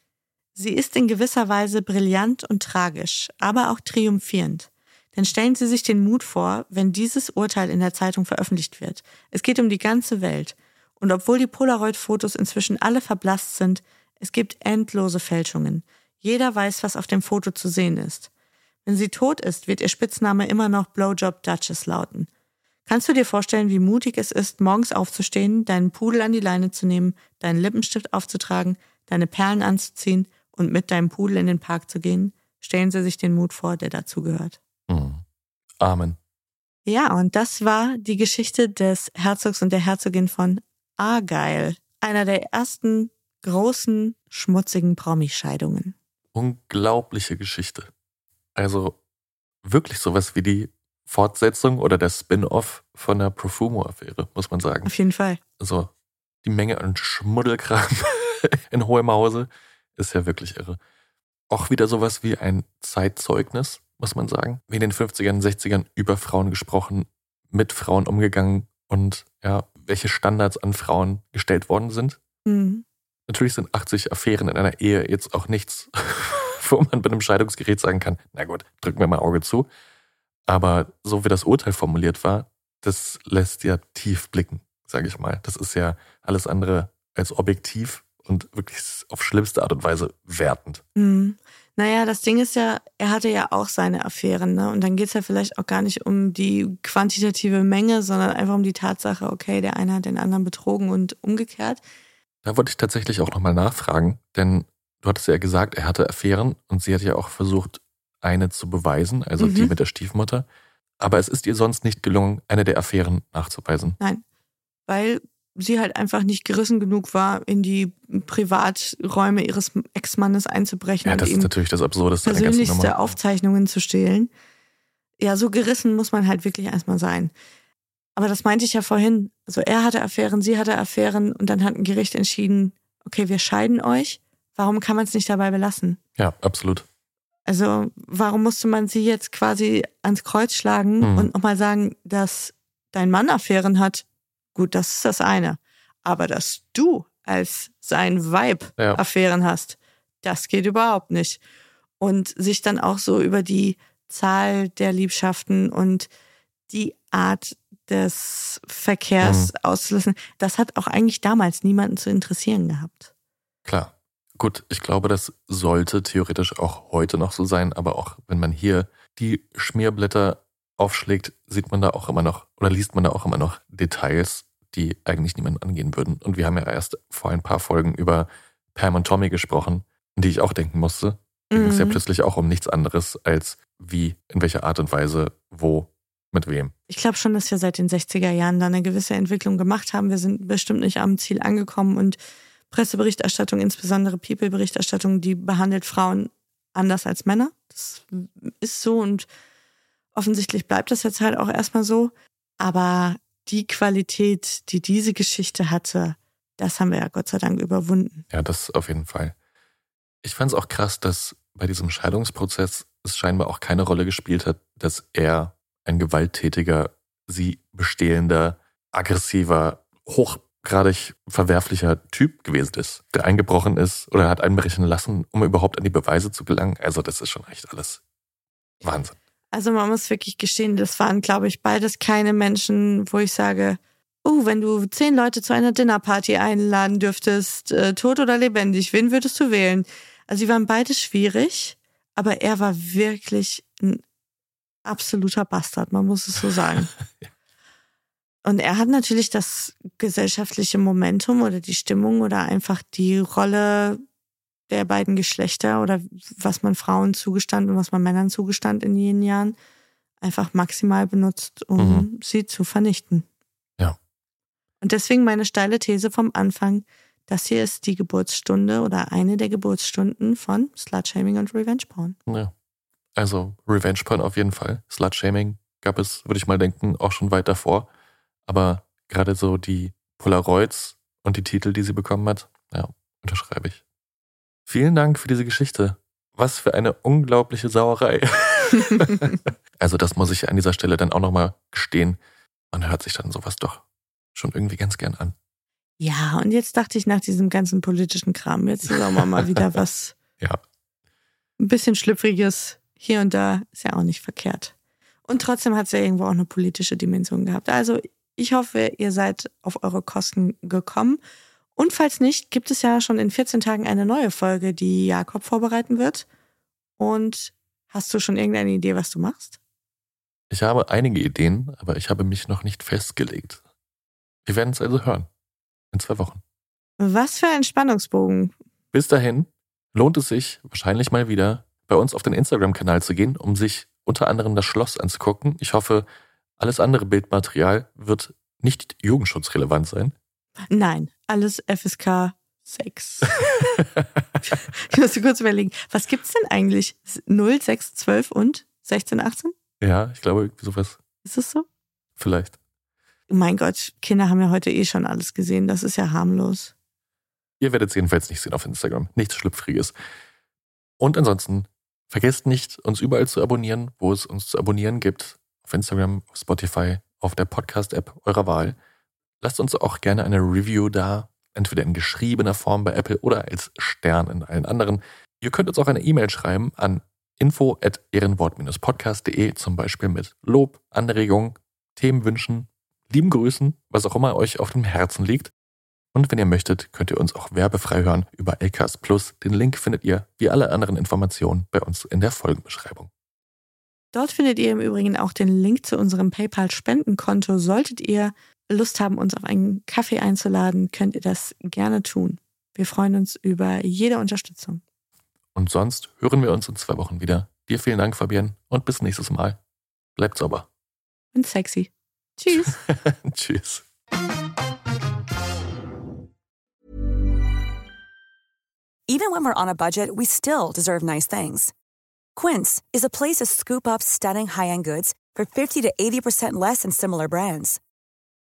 G: Sie ist in gewisser Weise brillant und tragisch, aber auch triumphierend. Denn stellen Sie sich den Mut vor, wenn dieses Urteil in der Zeitung veröffentlicht wird. Es geht um die ganze Welt. Und obwohl die Polaroid-Fotos inzwischen alle verblasst sind, es gibt endlose Fälschungen. Jeder weiß, was auf dem Foto zu sehen ist. Wenn sie tot ist, wird ihr Spitzname immer noch Blowjob Duchess lauten. Kannst du dir vorstellen, wie mutig es ist, morgens aufzustehen, deinen Pudel an die Leine zu nehmen, deinen Lippenstift aufzutragen, deine Perlen anzuziehen und mit deinem Pudel in den Park zu gehen? Stellen Sie sich den Mut vor, der dazugehört.
F: Amen.
G: Ja, und das war die Geschichte des Herzogs und der Herzogin von Argyle, einer der ersten großen, schmutzigen Promischeidungen
F: unglaubliche Geschichte. Also wirklich sowas wie die Fortsetzung oder der Spin-off von der Profumo-Affäre, muss man sagen.
G: Auf jeden Fall.
F: Also die Menge an Schmuddelkram in hohem Hause ist ja wirklich irre. Auch wieder sowas wie ein Zeitzeugnis, muss man sagen. Wie in den 50ern, und 60ern über Frauen gesprochen, mit Frauen umgegangen und ja, welche Standards an Frauen gestellt worden sind.
G: Mhm.
F: Natürlich sind 80 Affären in einer Ehe jetzt auch nichts, wo man bei einem Scheidungsgerät sagen kann, na gut, drücken wir mal Auge zu. Aber so wie das Urteil formuliert war, das lässt ja tief blicken, sage ich mal. Das ist ja alles andere als objektiv und wirklich auf schlimmste Art und Weise wertend.
G: Mhm. Naja, das Ding ist ja, er hatte ja auch seine Affären, ne? Und dann geht's ja vielleicht auch gar nicht um die quantitative Menge, sondern einfach um die Tatsache, okay, der eine hat den anderen betrogen und umgekehrt.
F: Da wollte ich tatsächlich auch nochmal nachfragen, denn du hattest ja gesagt, er hatte Affären und sie hat ja auch versucht, eine zu beweisen, also
G: Mhm.
F: die mit der Stiefmutter. Aber es ist ihr sonst nicht gelungen, eine der Affären nachzuweisen.
G: Nein, weil sie halt einfach nicht gerissen genug war, in die Privaträume ihres Ex-Mannes einzubrechen
F: Ja,
G: und
F: das ist natürlich das Absurdeste
G: persönlichste. Aufzeichnungen zu stehlen. Ja, so gerissen muss man halt wirklich erstmal sein. Aber das meinte ich ja vorhin. Also er hatte Affären, sie hatte Affären und dann hat ein Gericht entschieden, okay, wir scheiden euch. Warum kann man es nicht dabei belassen?
F: Ja, absolut.
G: Also warum musste man sie jetzt quasi ans Kreuz schlagen
F: Mhm.
G: und nochmal sagen, dass dein Mann Affären hat? Gut, das ist das eine. Aber dass du als sein Weib
F: Ja.
G: Affären hast, das geht überhaupt nicht. Und sich dann auch so über die Zahl der Liebschaften und die Art des Verkehrs
F: Mhm.
G: auszulassen, das hat auch eigentlich damals niemanden zu interessieren gehabt.
F: Klar. Gut, ich glaube, das sollte theoretisch auch heute noch so sein, aber auch wenn man hier die Schmierblätter aufschlägt, sieht man da auch immer noch oder liest man da auch immer noch Details, die eigentlich niemanden angehen würden. Und wir haben ja erst vor ein paar Folgen über Pam und Tommy gesprochen, an die ich auch denken musste. Da ging es ja
G: Mhm.
F: plötzlich auch um nichts anderes als wie, in welcher Art und Weise, wo, mit wem.
G: Ich glaube schon, dass wir seit den 60er Jahren da eine gewisse Entwicklung gemacht haben. Wir sind bestimmt nicht am Ziel angekommen und Presseberichterstattung, insbesondere People-Berichterstattung, die behandelt Frauen anders als Männer. Das ist so und offensichtlich bleibt das jetzt halt auch erstmal so. Aber die Qualität, die diese Geschichte hatte, das haben wir ja Gott sei Dank überwunden.
F: Ja, das auf jeden Fall. Ich fand es auch krass, dass bei diesem Scheidungsprozess es scheinbar auch keine Rolle gespielt hat, dass er ein gewalttätiger, sie bestehlender, aggressiver, hochgradig verwerflicher Typ gewesen ist, der eingebrochen ist oder hat einbrechen lassen, um überhaupt an die Beweise zu gelangen. Also das ist schon echt alles Wahnsinn.
G: Also man muss wirklich gestehen, das waren, glaube ich, beides keine Menschen, wo ich sage, oh, wenn du zehn Leute zu einer Dinnerparty einladen dürftest, äh, tot oder lebendig, wen würdest du wählen? Also sie waren beide schwierig, aber er war wirklich ein absoluter Bastard, man muss es so sagen. Und er hat natürlich das gesellschaftliche Momentum oder die Stimmung oder einfach die Rolle der beiden Geschlechter oder was man Frauen zugestand und was man Männern zugestand in jenen Jahren einfach maximal benutzt, um
F: Mhm.
G: sie zu vernichten.
F: Ja.
G: Und deswegen meine steile These vom Anfang, das hier ist die Geburtsstunde oder eine der Geburtsstunden von Slutshaming und Revenge Porn.
F: Ja. Also Revenge Porn auf jeden Fall. Slut-Shaming gab es, würde ich mal denken, auch schon weit davor. Aber gerade so die Polaroids und die Titel, die sie bekommen hat, ja, unterschreibe ich. Vielen Dank für diese Geschichte. Was für eine unglaubliche Sauerei. also das muss ich an dieser Stelle dann auch nochmal gestehen. Man hört sich dann sowas doch schon irgendwie ganz gern an.
G: Ja, und jetzt dachte ich nach diesem ganzen politischen Kram, jetzt sagen wir mal wieder was
F: Ja.
G: ein bisschen schlüpfriges hier und da, ist ja auch nicht verkehrt. Und trotzdem hat es ja irgendwo auch eine politische Dimension gehabt. Also ich hoffe, ihr seid auf eure Kosten gekommen. Und falls nicht, gibt es ja schon in 14 Tagen eine neue Folge, die Jakob vorbereiten wird. Und hast du schon irgendeine Idee, was du machst?
F: Ich habe einige Ideen, aber ich habe mich noch nicht festgelegt. Wir werden es also hören. In zwei Wochen.
G: Was für ein Spannungsbogen.
F: Bis dahin lohnt es sich wahrscheinlich mal wieder bei uns auf den Instagram-Kanal zu gehen, um sich unter anderem das Schloss anzugucken. Ich hoffe, alles andere Bildmaterial wird nicht jugendschutzrelevant sein.
G: Nein, alles FSK 6. ich musste kurz überlegen, was gibt's denn eigentlich? 0, 6, 12 und 16, 18?
F: Ja, ich glaube, sowas.
G: Ist es so?
F: Vielleicht.
G: Mein Gott, Kinder haben ja heute eh schon alles gesehen. Das ist ja harmlos.
F: Ihr werdet es jedenfalls nicht sehen auf Instagram. Nichts Schlüpfriges. Und ansonsten, vergesst nicht, uns überall zu abonnieren, wo es uns zu abonnieren gibt. Auf Instagram, auf Spotify, auf der Podcast-App eurer Wahl. Lasst uns auch gerne eine Review da. entweder in geschriebener Form bei Apple oder als Stern in allen anderen. Ihr könnt uns auch eine E-Mail schreiben an info@ehrenwort-podcast.de, zum Beispiel mit Lob, Anregungen, Themenwünschen, lieben Grüßen, was auch immer euch auf dem Herzen liegt. Und wenn ihr möchtet, könnt ihr uns auch werbefrei hören über Acast Plus. Den Link findet ihr wie alle anderen Informationen bei uns in der Folgenbeschreibung.
G: Dort findet ihr im Übrigen auch den Link zu unserem PayPal-Spendenkonto. Solltet ihr Lust haben, uns auf einen Kaffee einzuladen, könnt ihr das gerne tun. Wir freuen uns über jede Unterstützung.
F: Und sonst hören wir uns in zwei Wochen wieder. Dir vielen Dank, Fabienne, und bis nächstes Mal. Bleibt sauber.
G: Und sexy. Tschüss.
F: Tschüss.
I: Even when we're on a budget, we still deserve nice things. Quince is a place to scoop up stunning high-end goods for 50 to 80% less than similar brands.